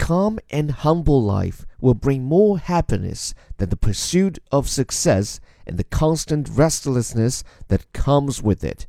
calm and humble life will bring more happiness than the pursuit of success and the constant restlessness that comes with it.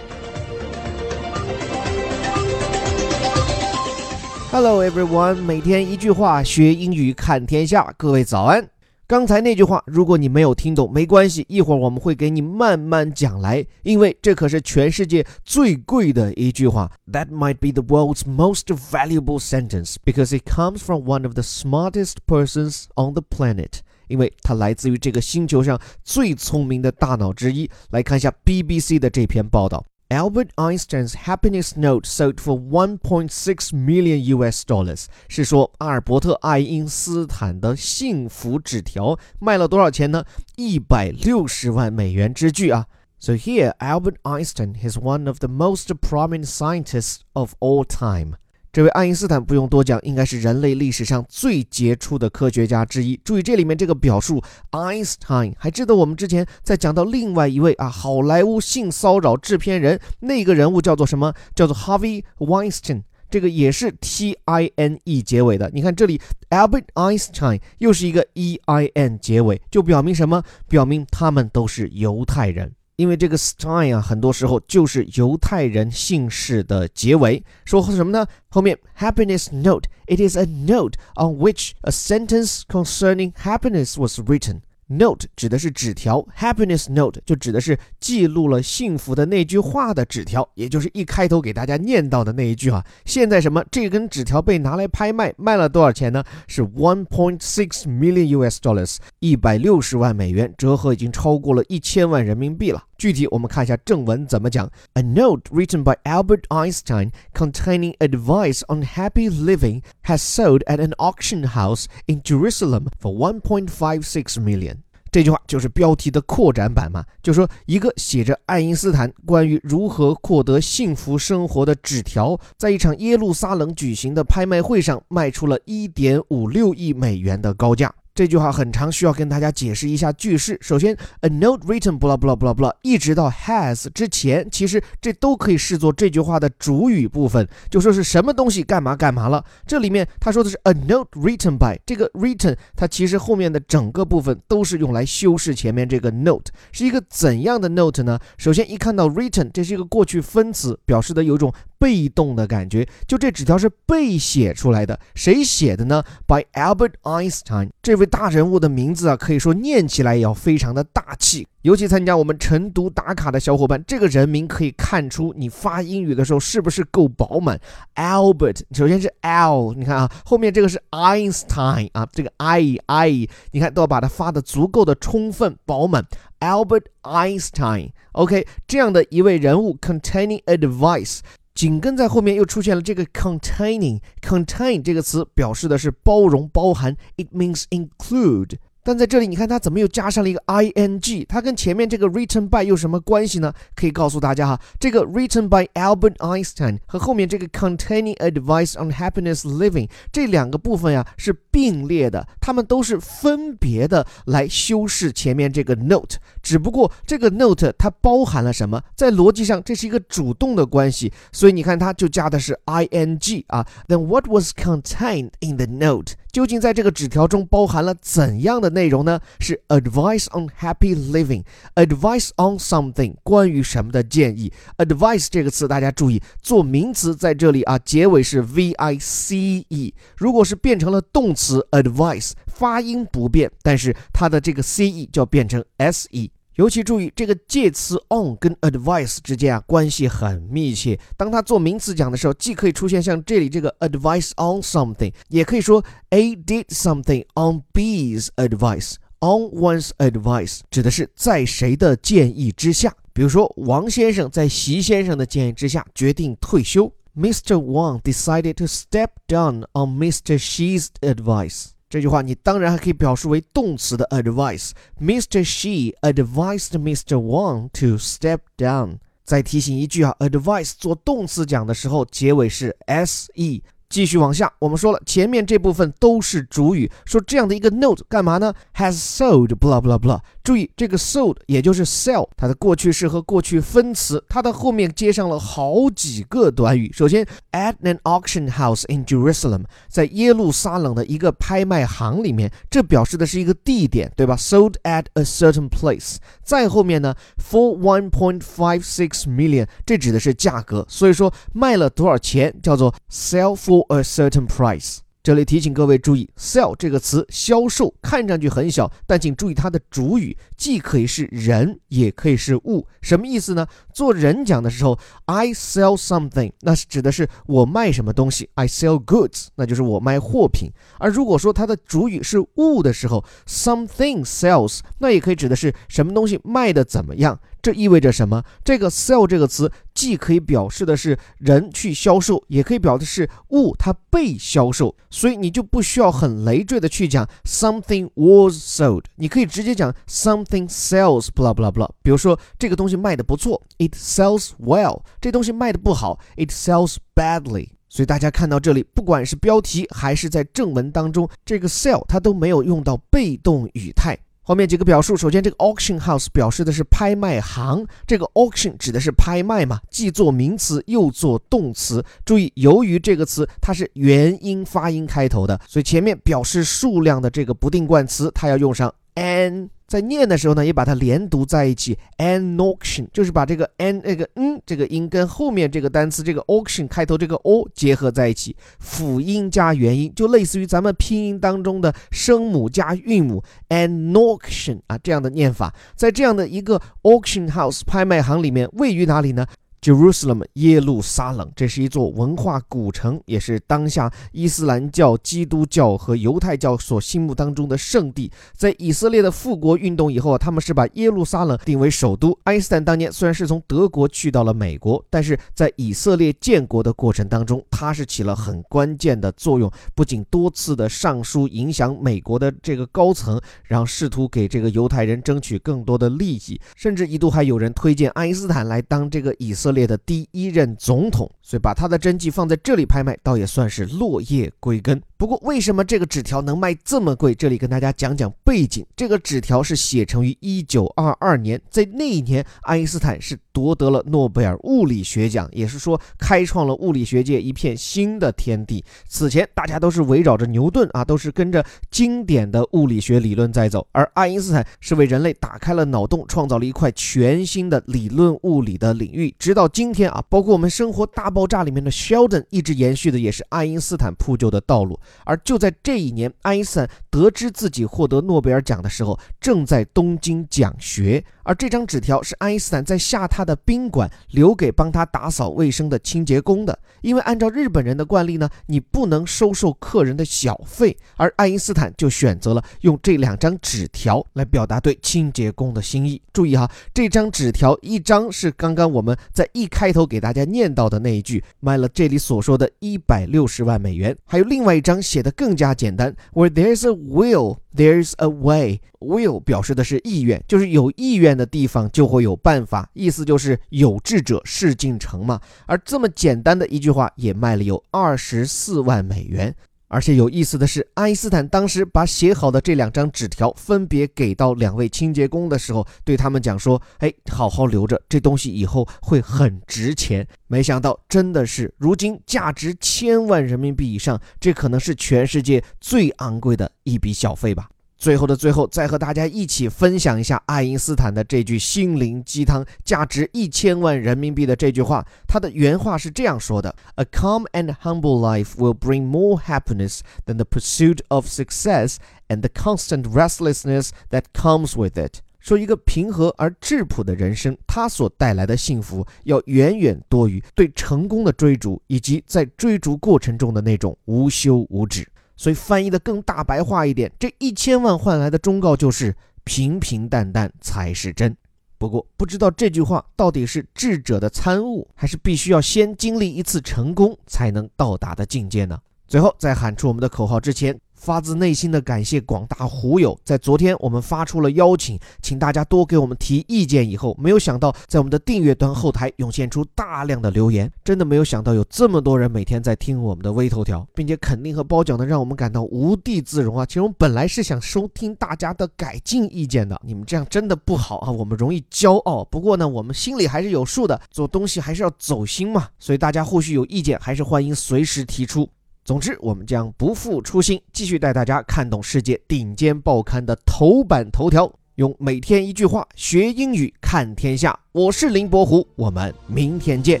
Hello everyone，每天一句话，学英语看天下。各位早安。 刚才那句话，如果你没有听懂，没关系，一会儿我们会给你慢慢讲来，因为这可是全世界最贵的一句话。That might be the world's most valuable sentence because it comes from one of the smartest persons on the planet。因为它来自于这个星球上最聪明的大脑之一。来看一下 BBC 的这篇报道。Albert Einstein's happiness note sold for 1.6 million US dollars，是说阿尔伯特·爱因斯坦的幸福纸条卖了多少钱呢？一百六十万美元之巨啊！So here, Albert Einstein is one of the most prominent scientists of all time. 这位爱因斯坦不用多讲，应该是人类历史上最杰出的科学家之一。注意这里面这个表述，Einstein，还记得我们之前在讲到另外一位啊，好莱坞性骚扰制片人那个人物叫做什么？叫做 Harvey Weinstein，这个也是 T I N E 结尾的。你看这里，Albert Einstein 又是一个 E I N 结尾，就表明什么？表明他们都是犹太人。因为这个 Stein 啊，很多时候就是犹太人姓氏的结尾。说什么呢？后面 happiness note. It is a note on which a sentence concerning happiness was written. Note 指的是纸条，Happiness Note 就指的是记录了幸福的那句话的纸条，也就是一开头给大家念到的那一句啊。现在什么？这根纸条被拿来拍卖，卖了多少钱呢？是 one point six million US dollars，一百六十万美元，折合已经超过了一千万人民币了。具体我们看一下正文怎么讲。A note written by Albert Einstein containing advice on happy living has sold at an auction house in Jerusalem for 1.56 million. 这句话就是标题的扩展版嘛，就说一个写着爱因斯坦关于如何获得幸福生活的纸条，在一场耶路撒冷举行的拍卖会上卖出了一点五六亿美元的高价。这句话很长，需要跟大家解释一下句式。首先，a note written blah blah blah blah，一直到 has 之前，其实这都可以视作这句话的主语部分，就说是什么东西干嘛干嘛了。这里面他说的是 a note written by，这个 written 它其实后面的整个部分都是用来修饰前面这个 note，是一个怎样的 note 呢？首先一看到 written，这是一个过去分词，表示的有一种。被动的感觉，就这纸条是被写出来的，谁写的呢？By Albert Einstein，这位大人物的名字啊，可以说念起来也要非常的大气。尤其参加我们晨读打卡的小伙伴，这个人名可以看出你发英语的时候是不是够饱满。Albert，首先是 L，你看啊，后面这个是 Einstein 啊，这个 I I，你看都要把它发的足够的充分饱满。Albert Einstein，OK，这样的一位人物，containing advice。紧跟在后面又出现了这个 containing，contain 这个词表示的是包容、包含，it means include。但在这里，你看它怎么又加上了一个 i n g？它跟前面这个 written by 有什么关系呢？可以告诉大家哈，这个 written by Albert Einstein 和后面这个 containing advice on happiness living 这两个部分呀是并列的，它们都是分别的来修饰前面这个 note。只不过这个 note 它包含了什么？在逻辑上这是一个主动的关系，所以你看它就加的是 i n g 啊。Then what was contained in the note？究竟在这个纸条中包含了怎样的内容呢？是 advice on happy living，advice on something，关于什么的建议？advice 这个词大家注意，做名词在这里啊，结尾是 v i c e。如果是变成了动词 advice，发音不变，但是它的这个 c e 就变成 s e。尤其注意这个介词 on 跟 advice 之间啊关系很密切。当它做名词讲的时候，既可以出现像这里这个 advice on something，也可以说 A did something on B's advice。On one's advice 指的是在谁的建议之下。比如说，王先生在习先生的建议之下决定退休。Mr. Wang decided to step down on Mr. Xi's advice. 这句话你当然还可以表述为动词的 advice。Mr. She advised Mr. Wang to step down。再提醒一句啊，advice 做动词讲的时候，结尾是 s e。继续往下，我们说了前面这部分都是主语，说这样的一个 note 干嘛呢？has sold，blah blah blah。注意这个 sold 也就是 sell，它的过去式和过去分词，它的后面接上了好几个短语。首先，at an auction house in Jerusalem，在耶路撒冷的一个拍卖行里面，这表示的是一个地点，对吧？sold at a certain place。再后面呢，for one point five six million，这指的是价格，所以说卖了多少钱叫做 sell for。A certain price。这里提醒各位注意，sell 这个词，销售看上去很小，但请注意它的主语既可以是人，也可以是物。什么意思呢？做人讲的时候，I sell something，那是指的是我卖什么东西；I sell goods，那就是我卖货品。而如果说它的主语是物的时候，something sells，那也可以指的是什么东西卖的怎么样。这意味着什么？这个 sell 这个词既可以表示的是人去销售，也可以表的是物它被销售，所以你就不需要很累赘的去讲 something was sold，你可以直接讲 something sells，blah blah blah。比如说这个东西卖的不错，it sells well；这东西卖的不好，it sells badly。所以大家看到这里，不管是标题还是在正文当中，这个 sell 它都没有用到被动语态。后面几个表述，首先这个 auction house 表示的是拍卖行，这个 auction 指的是拍卖嘛，既做名词又做动词。注意，由于这个词它是元音发音开头的，所以前面表示数量的这个不定冠词，它要用上 an。在念的时候呢，也把它连读在一起，an auction 就是把这个 an 那个嗯这个音跟后面这个单词这个 auction 开头这个 o 结合在一起，辅音加元音，就类似于咱们拼音当中的声母加韵母 an auction 啊这样的念法，在这样的一个 auction house 拍卖行里面，位于哪里呢？Jerusalem 耶路撒冷，这是一座文化古城，也是当下伊斯兰教、基督教和犹太教所心目当中的圣地。在以色列的复国运动以后啊，他们是把耶路撒冷定为首都。爱因斯坦当年虽然是从德国去到了美国，但是在以色列建国的过程当中，他是起了很关键的作用，不仅多次的上书影响美国的这个高层，然后试图给这个犹太人争取更多的利益，甚至一度还有人推荐爱因斯坦来当这个以色。列的第一任总统，所以把他的真迹放在这里拍卖，倒也算是落叶归根。不过，为什么这个纸条能卖这么贵？这里跟大家讲讲背景。这个纸条是写成于一九二二年，在那一年，爱因斯坦是夺得了诺贝尔物理学奖，也是说开创了物理学界一片新的天地。此前，大家都是围绕着牛顿啊，都是跟着经典的物理学理论在走，而爱因斯坦是为人类打开了脑洞，创造了一块全新的理论物理的领域。直到今天啊，包括我们《生活大爆炸》里面的 Sheldon，一直延续的也是爱因斯坦铺就的道路。而就在这一年，爱因斯坦得知自己获得诺贝尔奖的时候，正在东京讲学。而这张纸条是爱因斯坦在下榻的宾馆留给帮他打扫卫生的清洁工的。因为按照日本人的惯例呢，你不能收受客人的小费，而爱因斯坦就选择了用这两张纸条来表达对清洁工的心意。注意哈，这张纸条一张是刚刚我们在一开头给大家念到的那一句，卖了这里所说的一百六十万美元。还有另外一张写的更加简单，Where there's a will, there's a way。Will 表示的是意愿，就是有意愿的地方就会有办法，意思就是有志者事竟成嘛。而这么简单的一句话也卖了有二十四万美元。而且有意思的是，爱因斯坦当时把写好的这两张纸条分别给到两位清洁工的时候，对他们讲说：“哎，好好留着，这东西以后会很值钱。”没想到真的是，如今价值千万人民币以上，这可能是全世界最昂贵的一笔小费吧。最后的最后，再和大家一起分享一下爱因斯坦的这句心灵鸡汤，价值一千万人民币的这句话。他的原话是这样说的：“A calm and humble life will bring more happiness than the pursuit of success and the constant restlessness that comes with it。”说一个平和而质朴的人生，它所带来的幸福，要远远多于对成功的追逐，以及在追逐过程中的那种无休无止。所以翻译的更大白话一点，这一千万换来的忠告就是平平淡淡才是真。不过不知道这句话到底是智者的参悟，还是必须要先经历一次成功才能到达的境界呢？最后在喊出我们的口号之前。发自内心的感谢广大虎友。在昨天我们发出了邀请，请大家多给我们提意见以后，没有想到在我们的订阅端后台涌现出大量的留言，真的没有想到有这么多人每天在听我们的微头条，并且肯定和褒奖的，让我们感到无地自容啊！其实我们本来是想收听大家的改进意见的，你们这样真的不好啊，我们容易骄傲。不过呢，我们心里还是有数的，做东西还是要走心嘛。所以大家或许有意见，还是欢迎随时提出。总之，我们将不负初心，继续带大家看懂世界顶尖报刊的头版头条，用每天一句话学英语看天下。我是林伯虎，我们明天见。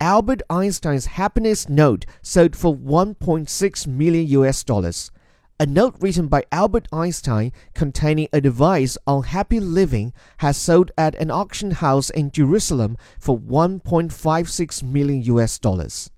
Albert Einstein's happiness note sold for 1.6 million US dollars. A note written by Albert Einstein containing advice on happy living has sold at an auction house in Jerusalem for 1.56 million US dollars.